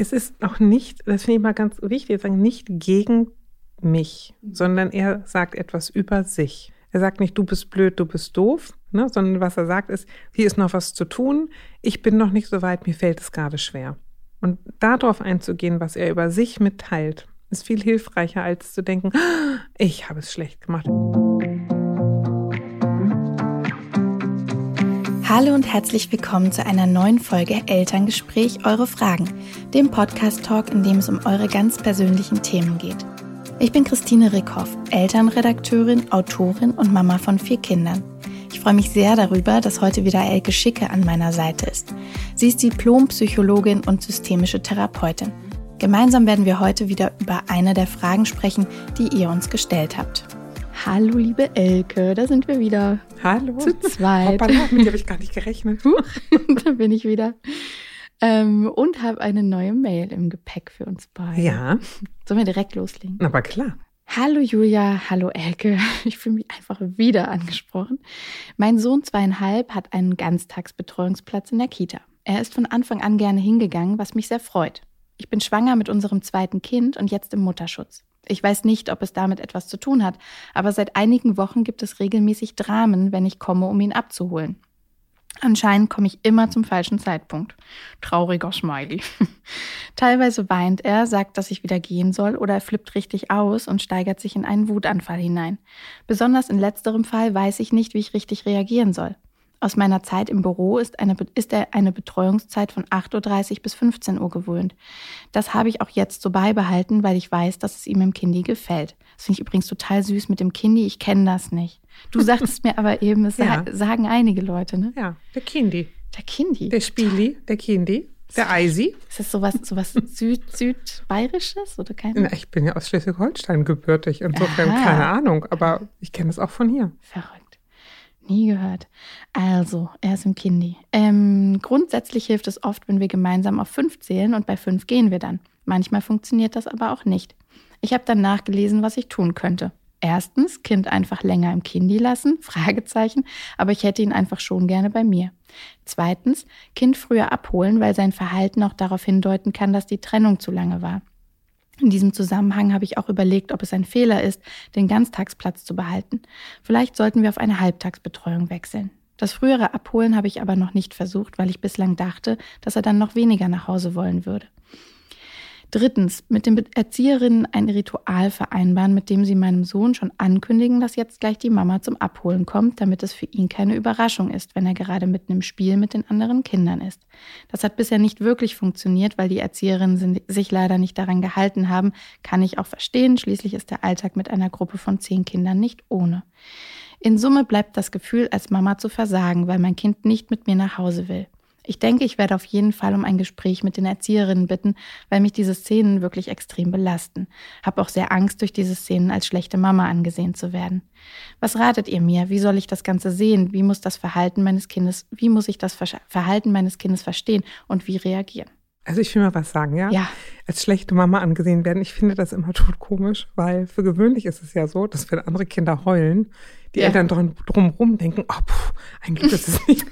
Es ist auch nicht, das finde ich mal ganz wichtig, sagen, nicht gegen mich, sondern er sagt etwas über sich. Er sagt nicht, du bist blöd, du bist doof, ne, sondern was er sagt ist, hier ist noch was zu tun, ich bin noch nicht so weit, mir fällt es gerade schwer. Und darauf einzugehen, was er über sich mitteilt, ist viel hilfreicher, als zu denken, ich habe es schlecht gemacht. Hallo und herzlich willkommen zu einer neuen Folge Elterngespräch Eure Fragen, dem Podcast-Talk, in dem es um eure ganz persönlichen Themen geht. Ich bin Christine Rickhoff, Elternredakteurin, Autorin und Mama von vier Kindern. Ich freue mich sehr darüber, dass heute wieder Elke Schicke an meiner Seite ist. Sie ist Diplompsychologin und systemische Therapeutin. Gemeinsam werden wir heute wieder über eine der Fragen sprechen, die ihr uns gestellt habt. Hallo, liebe Elke, da sind wir wieder. Hallo. Zu zweit. Hoppala, mit dir habe ich gar nicht gerechnet. da bin ich wieder. Ähm, und habe eine neue Mail im Gepäck für uns beide. Ja. Sollen wir direkt loslegen? Aber klar. Hallo Julia, hallo Elke. Ich fühle mich einfach wieder angesprochen. Mein Sohn zweieinhalb hat einen Ganztagsbetreuungsplatz in der Kita. Er ist von Anfang an gerne hingegangen, was mich sehr freut. Ich bin schwanger mit unserem zweiten Kind und jetzt im Mutterschutz. Ich weiß nicht, ob es damit etwas zu tun hat, aber seit einigen Wochen gibt es regelmäßig Dramen, wenn ich komme, um ihn abzuholen. Anscheinend komme ich immer zum falschen Zeitpunkt. Trauriger Smiley. Teilweise weint er, sagt, dass ich wieder gehen soll oder er flippt richtig aus und steigert sich in einen Wutanfall hinein. Besonders in letzterem Fall weiß ich nicht, wie ich richtig reagieren soll. Aus meiner Zeit im Büro ist, eine, ist er eine Betreuungszeit von 8.30 Uhr bis 15 Uhr gewöhnt. Das habe ich auch jetzt so beibehalten, weil ich weiß, dass es ihm im Kindi gefällt. Das finde ich übrigens total süß mit dem Kindi. Ich kenne das nicht. Du sagtest mir aber eben, es ja. sagen einige Leute, ne? Ja, der Kindi. Der Kindi. Der Spieli, der Kindi. Der Eisi. Ist das sowas, sowas Süd, Südbayerisches oder keine? Na, ich bin ja aus Schleswig-Holstein gebürtig, insofern Aha. keine Ahnung, aber ich kenne es auch von hier. Verrückt. Nie gehört. Also, er ist im Kindi. Ähm, grundsätzlich hilft es oft, wenn wir gemeinsam auf fünf zählen und bei fünf gehen wir dann. Manchmal funktioniert das aber auch nicht. Ich habe dann nachgelesen, was ich tun könnte. Erstens, Kind einfach länger im Kindi lassen, Fragezeichen, aber ich hätte ihn einfach schon gerne bei mir. Zweitens, Kind früher abholen, weil sein Verhalten auch darauf hindeuten kann, dass die Trennung zu lange war. In diesem Zusammenhang habe ich auch überlegt, ob es ein Fehler ist, den Ganztagsplatz zu behalten. Vielleicht sollten wir auf eine Halbtagsbetreuung wechseln. Das frühere Abholen habe ich aber noch nicht versucht, weil ich bislang dachte, dass er dann noch weniger nach Hause wollen würde. Drittens, mit den Erzieherinnen ein Ritual vereinbaren, mit dem sie meinem Sohn schon ankündigen, dass jetzt gleich die Mama zum Abholen kommt, damit es für ihn keine Überraschung ist, wenn er gerade mitten im Spiel mit den anderen Kindern ist. Das hat bisher nicht wirklich funktioniert, weil die Erzieherinnen sich leider nicht daran gehalten haben, kann ich auch verstehen. Schließlich ist der Alltag mit einer Gruppe von zehn Kindern nicht ohne. In Summe bleibt das Gefühl, als Mama zu versagen, weil mein Kind nicht mit mir nach Hause will. Ich denke, ich werde auf jeden Fall um ein Gespräch mit den Erzieherinnen bitten, weil mich diese Szenen wirklich extrem belasten. Hab auch sehr Angst, durch diese Szenen als schlechte Mama angesehen zu werden. Was ratet ihr mir? Wie soll ich das Ganze sehen? Wie muss das Verhalten meines Kindes, wie muss ich das Verhalten meines Kindes verstehen und wie reagieren? Also ich will mal was sagen, ja? Ja. Als schlechte Mama angesehen werden, ich finde das immer tot komisch, weil für gewöhnlich ist es ja so, dass wenn andere Kinder heulen, die ja. Eltern drum, drumherum denken, oh, pff, ein Glück ist es nicht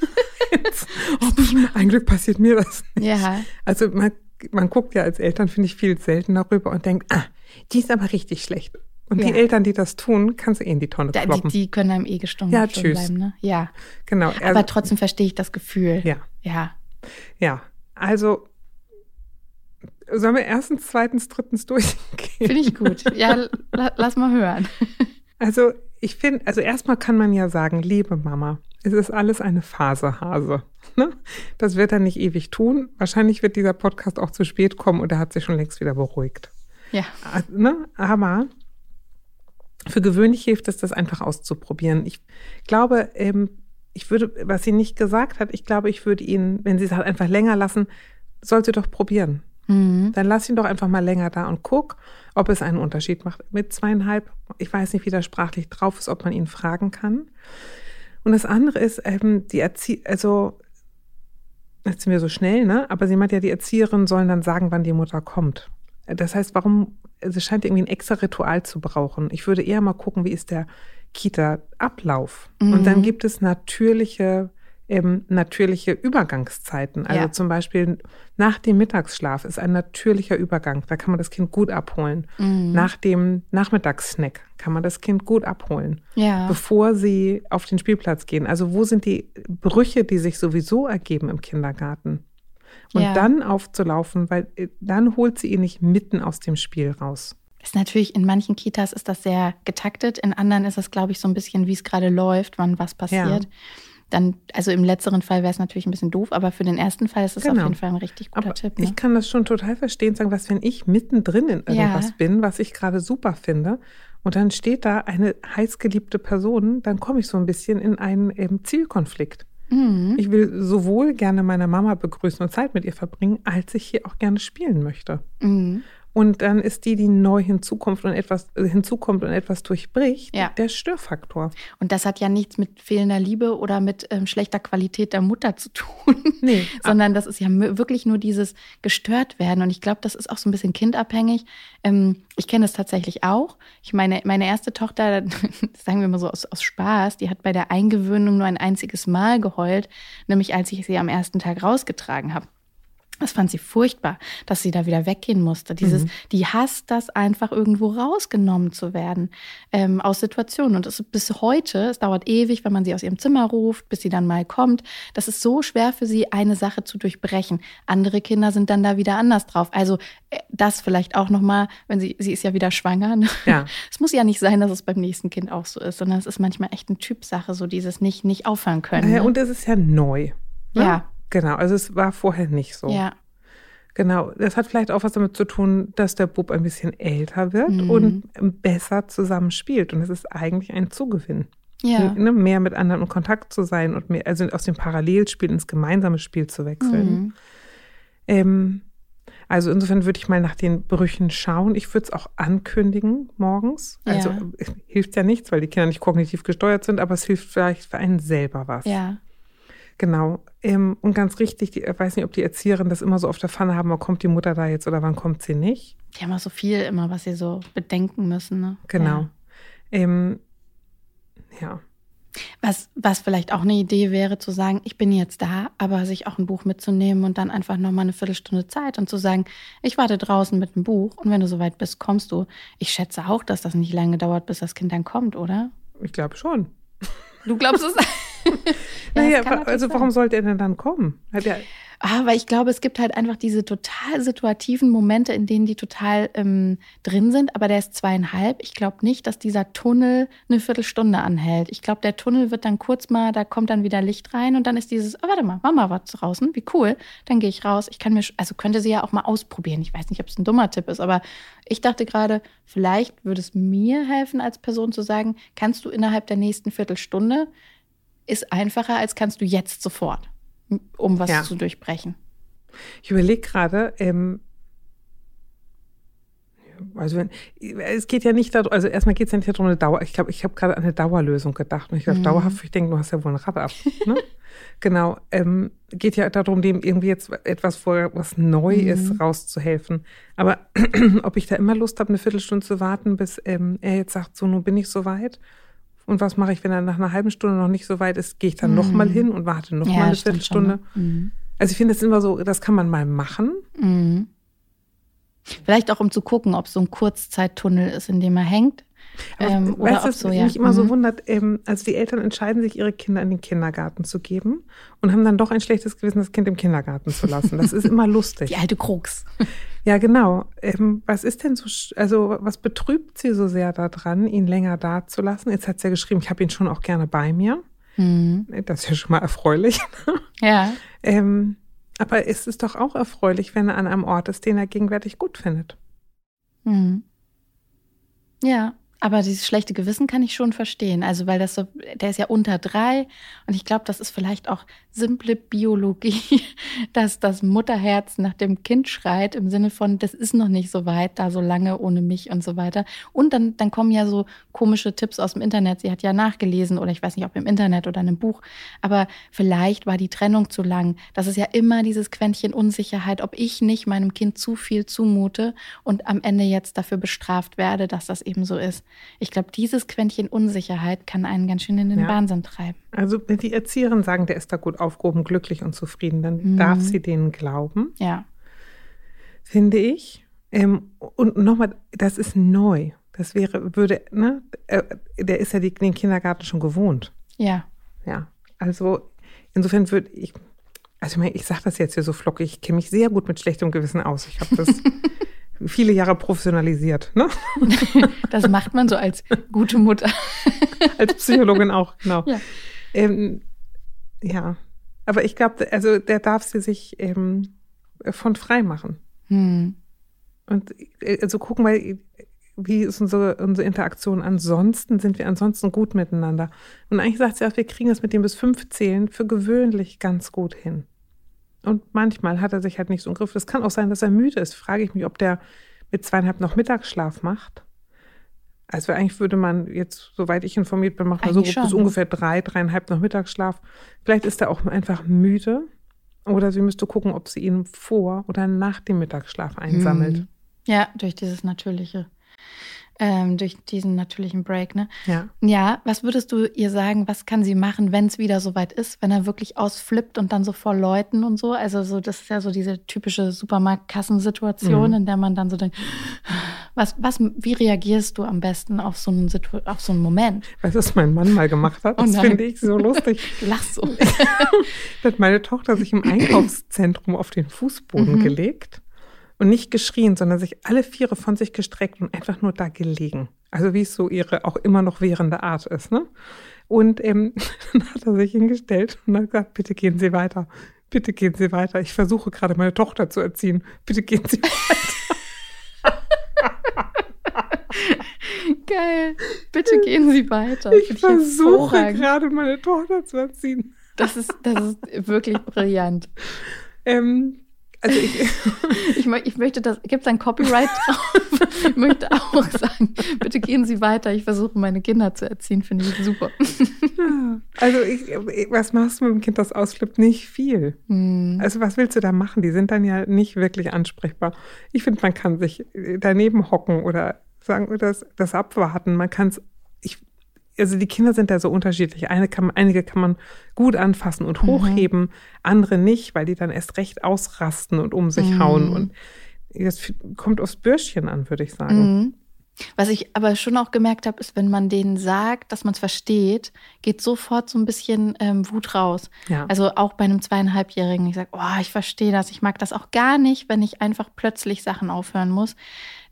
oh, pff, ein Glück passiert mir das nicht. Ja. Also man, man guckt ja als Eltern, finde ich, viel selten darüber und denkt, ah, die ist aber richtig schlecht. Und ja. die Eltern, die das tun, kannst du eh in die Tonne kloppen. Die, die können einem eh gestummt ja, tschüss. bleiben. Ne? Ja, genau. Also, aber trotzdem verstehe ich das Gefühl. Ja. Ja. Ja, also Sollen wir erstens, zweitens, drittens durchgehen? Finde ich gut. Ja, lass mal hören. Also ich finde, also erstmal kann man ja sagen, liebe Mama, es ist alles eine Phase, Hase. Ne? Das wird er nicht ewig tun. Wahrscheinlich wird dieser Podcast auch zu spät kommen und er hat sich schon längst wieder beruhigt. Ja. Ne? Aber für gewöhnlich hilft es, das einfach auszuprobieren. Ich glaube, ähm, ich würde, was sie nicht gesagt hat, ich glaube, ich würde ihn, wenn sie es halt einfach länger lassen, soll sie doch probieren. Mhm. Dann lass ihn doch einfach mal länger da und guck, ob es einen Unterschied macht. Mit zweieinhalb, ich weiß nicht, wie der sprachlich drauf ist, ob man ihn fragen kann. Und das andere ist, ähm, die Erzie also, jetzt sind wir so schnell, ne? Aber sie meint ja, die Erzieherinnen sollen dann sagen, wann die Mutter kommt. Das heißt, warum, es scheint irgendwie ein extra Ritual zu brauchen. Ich würde eher mal gucken, wie ist der Kita-Ablauf. Mhm. Und dann gibt es natürliche ähm, natürliche Übergangszeiten. Also Ja. zum Beispiel nach dem Mittagsschlaf ist ein natürlicher Übergang. Da kann man das Kind gut abholen. Mhm. Nach dem Nachmittagssnack kann man das Kind gut abholen, Ja. bevor sie auf den Spielplatz gehen. Also wo sind die Brüche, die sich sowieso ergeben im Kindergarten? Und Ja. dann aufzulaufen, weil äh, dann holt sie ihn nicht mitten aus dem Spiel raus. Ist natürlich, in manchen Kitas ist das sehr getaktet, in anderen ist es, glaube ich, so ein bisschen, wie es gerade läuft, wann was passiert. Dann, also im letzteren Fall wäre es natürlich ein bisschen doof, aber für den ersten Fall ist es auf Genau. jeden Fall ein richtig guter Aber Tipp. Ne? ich kann das schon total verstehen, sagen, was, wenn ich mittendrin in Ja. irgendwas bin, was ich gerade super finde, und dann steht da eine heißgeliebte Person, dann komme ich so ein bisschen in einen ähm, Zielkonflikt. Mhm. Ich will sowohl gerne meine Mama begrüßen und Zeit mit ihr verbringen, als ich hier auch gerne spielen möchte. Mhm. Und dann ist die, die neu hinzukommt und etwas, äh, hinzukommt und etwas durchbricht, Ja. der Störfaktor. Und das hat ja nichts mit fehlender Liebe oder mit ähm, schlechter Qualität der Mutter zu tun, Nee, sondern das ist ja wirklich nur dieses gestört werden. Und ich glaube, das ist auch so ein bisschen kindabhängig. Ähm, ich kenne das tatsächlich auch. Ich meine, meine erste Tochter, sagen wir mal so aus, aus Spaß, die hat bei der Eingewöhnung nur ein einziges Mal geheult, nämlich als ich sie am ersten Tag rausgetragen habe. Das fand sie furchtbar, dass sie da wieder weggehen musste. Dieses, die hasst das einfach irgendwo rausgenommen zu werden ähm, aus Situationen. Und ist bis heute, es dauert ewig, wenn man sie aus ihrem Zimmer ruft, bis sie dann mal kommt. Das ist so schwer für sie, eine Sache zu durchbrechen. Andere Kinder sind dann da wieder anders drauf. Also äh, das vielleicht auch nochmal, wenn sie, sie ist ja wieder schwanger. Ne? Ja. Es muss ja nicht sein, dass es beim nächsten Kind auch so ist, sondern es ist manchmal echt eine Typsache, so dieses nicht, nicht aufhören können. Naja, Ne? und es ist ja neu. Ne? Ja. Genau, also es war vorher nicht so. ja. Genau, das hat vielleicht auch was damit zu tun, dass der Bub ein bisschen älter wird Mhm. und besser zusammenspielt. Und es ist eigentlich ein Zugewinn. Ja. Ne, mehr mit anderen in Kontakt zu sein und mehr, also aus dem Parallelspiel ins gemeinsame Spiel zu wechseln. Mhm. Ähm, also insofern würde ich mal nach den Brüchen schauen. Ich würde es auch ankündigen morgens. Also Ja. es hilft ja nichts, weil die Kinder nicht kognitiv gesteuert sind, aber es hilft vielleicht für einen selber was. Ja. Genau. Ähm, und ganz richtig, ich weiß nicht, ob die Erzieherinnen das immer so auf der Pfanne haben, wann kommt die Mutter da jetzt oder wann kommt sie nicht. Die haben auch so viel immer, was sie so bedenken müssen. Ne? Genau. Ja. Ähm, ja. Was, was vielleicht auch eine Idee wäre, zu sagen, ich bin jetzt da, aber sich auch ein Buch mitzunehmen und dann einfach nochmal eine Viertelstunde Zeit und zu sagen, ich warte draußen mit einem Buch und wenn du soweit bist, kommst du. Ich schätze auch, dass das nicht lange dauert, bis das Kind dann kommt, oder? Ich glaube schon. Du glaubst es? naja, natürlich also sein. warum sollte er denn dann kommen? Hat er, Aber ich glaube, es gibt halt einfach diese total situativen Momente, in denen die total ähm, drin sind. Aber der ist zweieinhalb. Ich glaube nicht, dass dieser Tunnel eine Viertelstunde anhält. Ich glaube, der Tunnel wird dann kurz mal, da kommt dann wieder Licht rein und dann ist dieses, oh, warte mal, Mama war draußen, wie cool. Dann gehe ich raus. Ich kann mir, also könnte sie ja auch mal ausprobieren. Ich weiß nicht, ob es ein dummer Tipp ist, aber ich dachte gerade, vielleicht würde es mir helfen, als Person zu sagen, kannst du innerhalb der nächsten Viertelstunde, ist einfacher, als kannst du jetzt sofort, um was Ja. zu durchbrechen. ich überlege gerade, ähm, also wenn, es geht ja nicht darum, also erstmal geht es ja nicht darum, eine Dauer, ich glaube, ich habe gerade an eine Dauerlösung gedacht. Und ich glaube, Mhm. dauerhaft, ich denke, du hast ja wohl ein Rad ab. Ne? genau. Ähm, geht ja darum, dem irgendwie jetzt etwas vor, was neu Mhm. ist, rauszuhelfen. Aber ob ich da immer Lust habe, eine Viertelstunde zu warten, bis ähm, er jetzt sagt, so, nun bin ich soweit. Und was mache ich, wenn er nach einer halben Stunde noch nicht so weit ist? Gehe ich dann Mhm. noch mal hin und warte noch mal eine Viertelstunde? ne? Mhm. Also ich finde es immer so, das kann man mal machen. Mhm. Vielleicht auch, um zu gucken, ob so ein Kurzzeittunnel ist, in dem er hängt. Aber Ähm, oder weißt du, ob so, was ja. mich immer so Mhm. wundert, ähm, also die Eltern entscheiden sich, ihre Kinder in den Kindergarten zu geben und haben dann doch ein schlechtes Gewissen, das Kind im Kindergarten zu lassen. Das ist immer lustig. Die alte Krux. Ja, genau. Ähm, was ist denn so, also was betrübt sie so sehr daran, ihn länger da zu lassen? Jetzt hat sie ja geschrieben, ich habe ihn schon auch gerne bei mir. Mhm. Das ist ja schon mal erfreulich. Ja. ähm, aber es ist doch auch erfreulich, wenn er an einem Ort ist, den er gegenwärtig gut findet. Mhm. Ja, aber dieses schlechte Gewissen kann ich schon verstehen. Also, weil das so, der ist ja unter drei und ich glaube, das ist vielleicht auch simple Biologie, dass das Mutterherz nach dem Kind schreit, im Sinne von, das ist noch nicht so weit, da so lange ohne mich und so weiter. Und dann, dann kommen ja so komische Tipps aus dem Internet. Sie hat ja nachgelesen oder ich weiß nicht, ob im Internet oder in einem Buch, aber vielleicht war die Trennung zu lang. Das ist ja immer dieses Quäntchen Unsicherheit, ob ich nicht meinem Kind zu viel zumute und am Ende jetzt dafür bestraft werde, dass das eben so ist. Ich glaube, dieses Quäntchen Unsicherheit kann einen ganz schön in den ja. Wahnsinn treiben. Also wenn die Erzieherin sagen, der ist da gut aufgehoben, glücklich und zufrieden, dann mhm. darf sie denen glauben. Ja. Finde ich. Ähm, und nochmal, das ist neu. Das wäre, würde, ne, äh, der ist ja die, den Kindergarten schon gewohnt. Ja. Ja. Also insofern würde ich, also ich, meine, ich sage das jetzt hier so flockig, ich kenne mich sehr gut mit schlechtem Gewissen aus. Ich habe das viele Jahre professionalisiert. Ne? Das macht man so als gute Mutter. Als Psychologin auch, genau. Ja, ähm, ja. Aber ich glaube, also der darf sie sich ähm, von frei machen. Hm. Und äh, also gucken wir, wie ist unsere, unsere Interaktion ansonsten? Sind wir ansonsten gut miteinander? Und eigentlich sagt sie auch, wir kriegen das mit dem bis fünf Zählen für gewöhnlich ganz gut hin. Und manchmal hat er sich halt nicht so im Griff. Es kann auch sein, dass er müde ist. Frage ich mich, ob der mit zweieinhalb noch Mittagsschlaf macht. Also eigentlich würde man jetzt, soweit ich informiert bin, macht man so bis ungefähr drei, dreieinhalb noch Mittagsschlaf. Vielleicht ist er auch einfach müde. Oder sie müsste gucken, ob sie ihn vor oder nach dem Mittagsschlaf einsammelt. Hm. Ja, durch dieses Natürliche ähm, durch diesen natürlichen Break. Ne? Ja. Ja, was würdest du ihr sagen, was kann sie machen, wenn es wieder soweit ist, wenn er wirklich ausflippt und dann so vor Leuten und so? Also so, das ist ja so diese typische Supermarktkassensituation, mhm. in der man dann so denkt, was, was, wie reagierst du am besten auf so einen, Situ auf so einen Moment? Weißt du, was mein Mann mal gemacht hat? Oh das oh finde ich so lustig. Lach so. da hat meine Tochter sich im Einkaufszentrum auf den Fußboden mhm. gelegt und nicht geschrien, sondern sich alle Viere von sich gestreckt und einfach nur da gelegen. Also wie es so ihre auch immer noch währende Art ist. Ne? Und ähm, dann hat er sich hingestellt und hat gesagt, bitte gehen Sie weiter. Bitte gehen Sie weiter. Ich versuche gerade meine Tochter zu erziehen. Bitte gehen Sie weiter. Geil. Bitte gehen Sie weiter. Ich, ich versuche gerade meine Tochter zu erziehen. Das ist, das ist wirklich brillant. Ähm, also ich, ich, ich, möchte das, gibt es ein Copyright drauf? Ich möchte auch sagen, bitte gehen Sie weiter. Ich versuche meine Kinder zu erziehen, finde ich super. Also ich, was machst du mit dem Kind, das ausflippt? Nicht viel. Hm. Also was willst du da machen? Die sind dann ja nicht wirklich ansprechbar. Ich finde, man kann sich daneben hocken oder sagen, das, das abwarten. Man kann es also die Kinder sind da so unterschiedlich. Eine kann, einige kann man gut anfassen und mhm. hochheben, mhm. andere nicht, weil die dann erst recht ausrasten und um sich mhm. hauen. Und das kommt aufs Bürschchen an, würde ich sagen. Mhm. Was ich aber schon auch gemerkt habe, ist, wenn man denen sagt, dass man es versteht, geht sofort so ein bisschen ähm, Wut raus. Ja. Also auch bei einem zweieinhalbjährigen, ich sage, oh, ich verstehe das, ich mag das auch gar nicht, wenn ich einfach plötzlich Sachen aufhören muss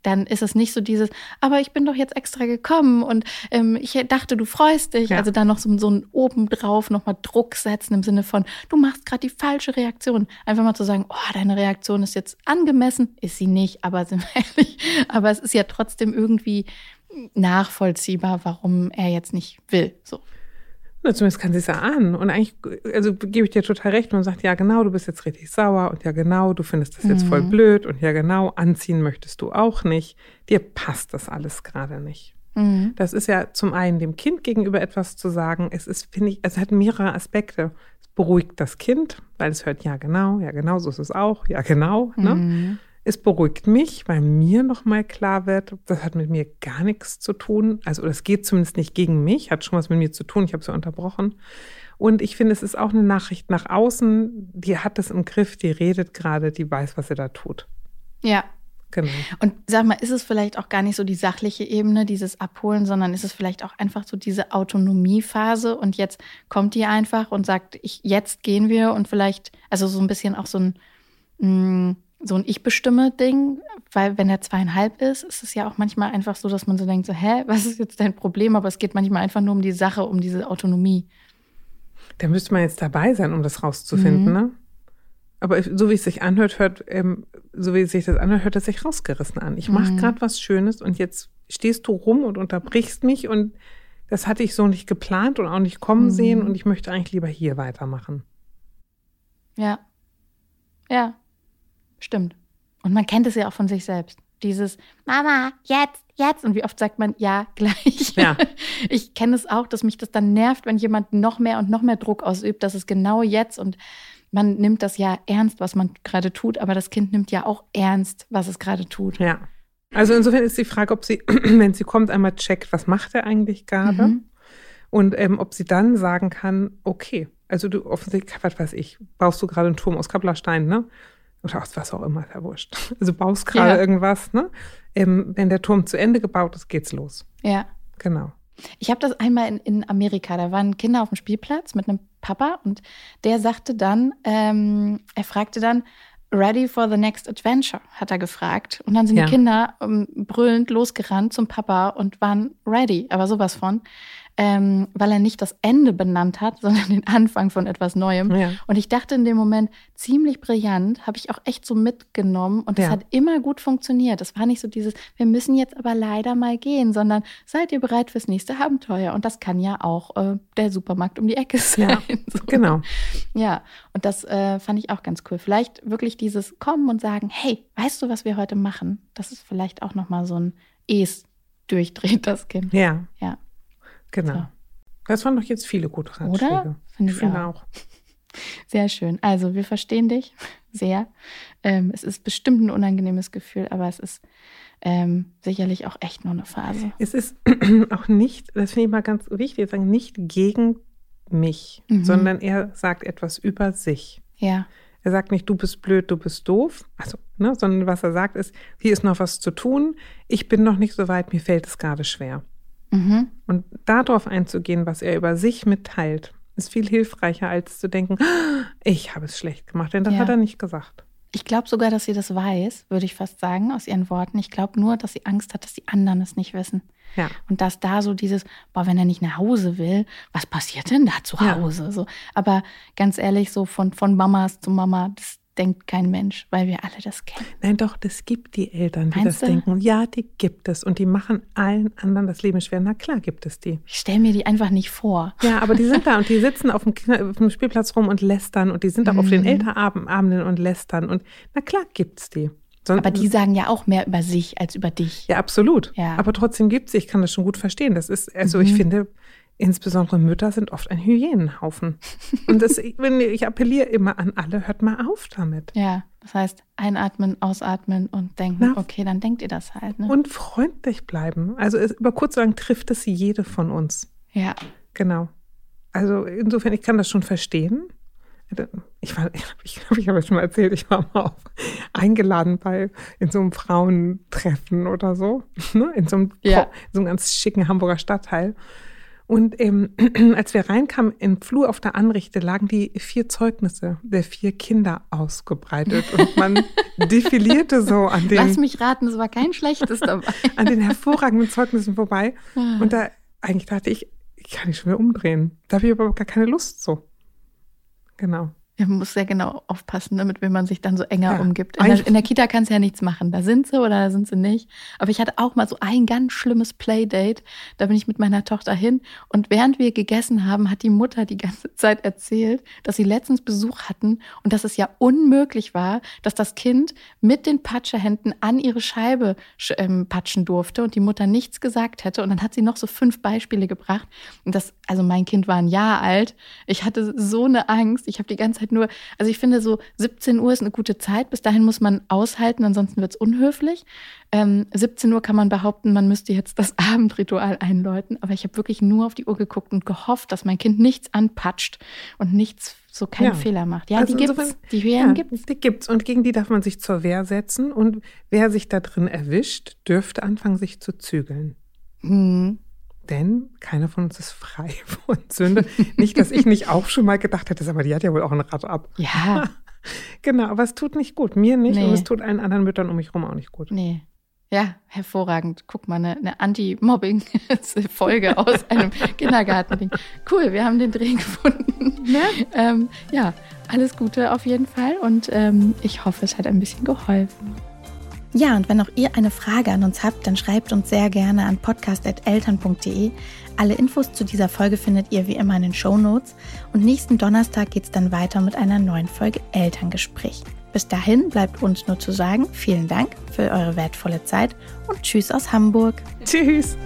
dann ist es nicht so dieses, aber ich bin doch jetzt extra gekommen und ähm, ich dachte, du freust dich. Ja. Also dann noch so, so ein obendrauf nochmal Druck setzen im Sinne von, du machst gerade die falsche Reaktion. Einfach mal zu sagen, oh, deine Reaktion ist jetzt angemessen, ist sie nicht, aber sind wir ehrlich, aber es ist ja trotzdem irgendwie nachvollziehbar, warum er jetzt nicht will. So. Zumindest kann sie es erahnen. Und eigentlich, also gebe ich dir total recht und sagt, ja genau, du bist jetzt richtig sauer und ja genau, du findest das jetzt mhm. voll blöd und ja genau, anziehen möchtest du auch nicht. Dir passt das alles gerade nicht. Mhm. Das ist ja zum einen dem Kind gegenüber etwas zu sagen. Es ist, finde ich, es hat mehrere Aspekte. Es beruhigt das Kind, weil es hört, ja genau, ja genau, so ist es auch, ja genau. Ne? Mhm. Es beruhigt mich, weil mir nochmal klar wird, das hat mit mir gar nichts zu tun. Also das geht zumindest nicht gegen mich, hat schon was mit mir zu tun. Ich habe es ja unterbrochen. Und ich finde, es ist auch eine Nachricht nach außen, die hat es im Griff, die redet gerade, die weiß, was sie da tut. Ja. Genau. Und sag mal, ist es vielleicht auch gar nicht so die sachliche Ebene, dieses Abholen, sondern ist es vielleicht auch einfach so diese Autonomiephase und jetzt kommt die einfach und sagt, ich, jetzt gehen wir und vielleicht, also so ein bisschen auch so ein, mh, mm, so ein Ich bestimme Ding, weil wenn er zweieinhalb ist, ist es ja auch manchmal einfach so, dass man so denkt, so, hä, was ist jetzt dein Problem? Aber es geht manchmal einfach nur um die Sache, um diese Autonomie. Da müsste man jetzt dabei sein, um das rauszufinden, mhm. ne? Aber so wie es sich anhört, hört, ähm, so wie es sich das anhört, hört es sich rausgerissen an. Ich mache mhm. gerade was Schönes und jetzt stehst du rum und unterbrichst mich und das hatte ich so nicht geplant und auch nicht kommen mhm. sehen und ich möchte eigentlich lieber hier weitermachen. Ja. Ja. Stimmt. Und man kennt es ja auch von sich selbst. Dieses Mama, jetzt, jetzt. Und wie oft sagt man ja gleich. Ja. Ich kenne es auch, dass mich das dann nervt, wenn jemand noch mehr und noch mehr Druck ausübt. Das ist genau jetzt. Und man nimmt das ja ernst, was man gerade tut, aber das Kind nimmt ja auch ernst, was es gerade tut. Ja. Also insofern ist die Frage, ob sie, wenn sie kommt, einmal checkt, was macht er eigentlich gerade? Mhm. Und ähm, ob sie dann sagen kann, okay, also du offensichtlich, was weiß ich, baust du gerade einen Turm aus Kapplerstein, ne? Oder aus was auch immer, ist ja wurscht. Also baust gerade Ja. irgendwas, ne? Ähm, wenn der Turm zu Ende gebaut ist, geht's los. Ja. Genau. Ich habe das einmal in, in Amerika, da waren Kinder auf dem Spielplatz mit einem Papa und der sagte dann, ähm, er fragte dann, ready for the next adventure, hat er gefragt. Und dann sind Ja. die Kinder ähm, brüllend losgerannt zum Papa und waren ready, aber sowas von, ähm, weil er nicht das Ende benannt hat, sondern den Anfang von etwas Neuem. Ja. Und ich dachte in dem Moment, ziemlich brillant, habe ich auch echt so mitgenommen und es Ja. hat immer gut funktioniert. Es war nicht so dieses, wir müssen jetzt aber leider mal gehen, sondern seid ihr bereit fürs nächste Abenteuer? Und das kann ja auch äh, der Supermarkt um die Ecke sein. Ja, So. Genau. Ja, und das äh, fand ich auch ganz cool. Vielleicht wirklich dieses Kommen und sagen, hey, weißt du, was wir heute machen? Das ist vielleicht auch nochmal so ein Es durchdreht das Kind. Ja. Ja. Genau. So. Das waren doch jetzt viele gute Ratschläge. Oder? Finde ich finde auch. Sehr schön. Also, wir verstehen dich sehr. Ähm, es ist bestimmt ein unangenehmes Gefühl, aber es ist ähm, sicherlich auch echt nur eine Phase. Es ist auch nicht, das finde ich mal ganz wichtig, sagen, nicht gegen mich, Mhm. sondern er sagt etwas über sich. Ja, Er sagt nicht, du bist blöd, du bist doof, also, ne, sondern was er sagt ist, hier ist noch was zu tun, ich bin noch nicht so weit, mir fällt es gerade schwer. Mhm. Und darauf einzugehen, was er über sich mitteilt, ist viel hilfreicher, als zu denken, "Ah, ich habe es schlecht gemacht, denn das Ja. hat er nicht gesagt. Ich glaube sogar, dass sie das weiß, würde ich fast sagen, aus ihren Worten. Ich glaube nur, dass sie Angst hat, dass die anderen es nicht wissen. Ja. Und dass da so dieses, boah, wenn er nicht nach Hause will, was passiert denn da zu Ja. Hause? So. Aber ganz ehrlich, so von, von Mamas zu Mama, das denkt kein Mensch, weil wir alle das kennen. Nein, doch, das gibt die Eltern, die Meinst das du? denken. Ja, die gibt es. Und die machen allen anderen das Leben schwer. Na klar gibt es die. Ich stelle mir die einfach nicht vor. Ja, aber die sind da und die sitzen auf dem, Kinder- auf dem Spielplatz rum und lästern und die sind auch auf den Mhm. Elternabenden und lästern. Und na klar gibt's die. Son- Aber die sagen ja auch mehr über sich als über dich. Ja, absolut. Ja. Aber trotzdem gibt's sie. Ich kann das schon gut verstehen. Das ist, also ich Mhm. finde, insbesondere Mütter sind oft ein Hyänenhaufen. Und das, ich, wenn- ich appelliere immer an alle, hört mal auf damit. Ja, das heißt, einatmen, ausatmen und denken, Na. okay, dann denkt ihr das halt. Ne? Und freundlich bleiben. Also es, über kurz oder lang trifft es jede von uns. ja, Genau. Also insofern, ich kann das schon verstehen. Ich war, ich glaube, ich habe schon mal erzählt, ich war mal auf, eingeladen bei in so einem Frauentreffen oder so, ne? in, so einem, Ja. in so einem ganz schicken Hamburger Stadtteil. Und ähm, als wir reinkamen im Flur auf der Anrichte, lagen die vier Zeugnisse der vier Kinder ausgebreitet und man defilierte so an den, lass mich raten, es war kein schlechtes dabei. an den hervorragenden Zeugnissen vorbei. Und da eigentlich dachte ich, ich kann nicht schon wieder umdrehen. Da habe ich aber gar keine Lust so. Genau. Man muss sehr genau aufpassen, ne, mit wem man sich dann so enger Ja. umgibt. In der, in der Kita kannst du ja nichts machen. Da sind sie oder da sind sie nicht. Aber ich hatte auch mal so ein ganz schlimmes Playdate. Da bin ich mit meiner Tochter hin. Und während wir gegessen haben, hat die Mutter die ganze Zeit erzählt, dass sie letztens Besuch hatten und dass es ja unmöglich war, dass das Kind mit den Patschehänden an ihre Scheibe sch- ähm, patschen durfte und die Mutter nichts gesagt hätte. Und dann hat sie noch so fünf Beispiele gebracht. Und das, also mein Kind war ein Jahr alt. Ich hatte so eine Angst. Ich habe die ganze Zeit nur, also ich finde so 17 Uhr ist eine gute Zeit. Bis dahin muss man aushalten, ansonsten wird es unhöflich. Ähm, 17 Uhr kann man behaupten, man müsste jetzt das Abendritual einläuten. Aber ich habe wirklich nur auf die Uhr geguckt und gehofft, dass mein Kind nichts anpatscht und nichts so keinen Ja. Fehler macht. Ja, Also die gibt's. insofern- Die Hyänen Ja, gibt's. die gibt's. Und gegen die darf man sich zur Wehr setzen. Und wer sich da drin erwischt, dürfte anfangen, sich zu zügeln. Hm. Denn keiner von uns ist frei von Sünde. nicht, dass ich nicht auch schon mal gedacht hätte, aber die hat ja wohl auch ein Rad ab. Ja, Genau, aber es tut nicht gut. Mir nicht Nee. und es tut allen anderen Müttern um mich herum auch nicht gut. nee. Ja, hervorragend. Guck mal, eine, eine Anti-Mobbing-Folge aus einem Kindergartending. Cool, wir haben den Dreh gefunden. Ähm, ja, alles Gute auf jeden Fall und ähm, ich hoffe, es hat ein bisschen geholfen. Ja, und wenn auch ihr eine Frage an uns habt, dann schreibt uns sehr gerne an podcast.eltern.de. Alle Infos zu dieser Folge findet ihr wie immer in den Show Notes. Und nächsten Donnerstag geht es dann weiter mit einer neuen Folge Elterngespräch. Bis dahin bleibt uns nur zu sagen, vielen Dank für eure wertvolle Zeit und Tschüss aus Hamburg. Tschüss.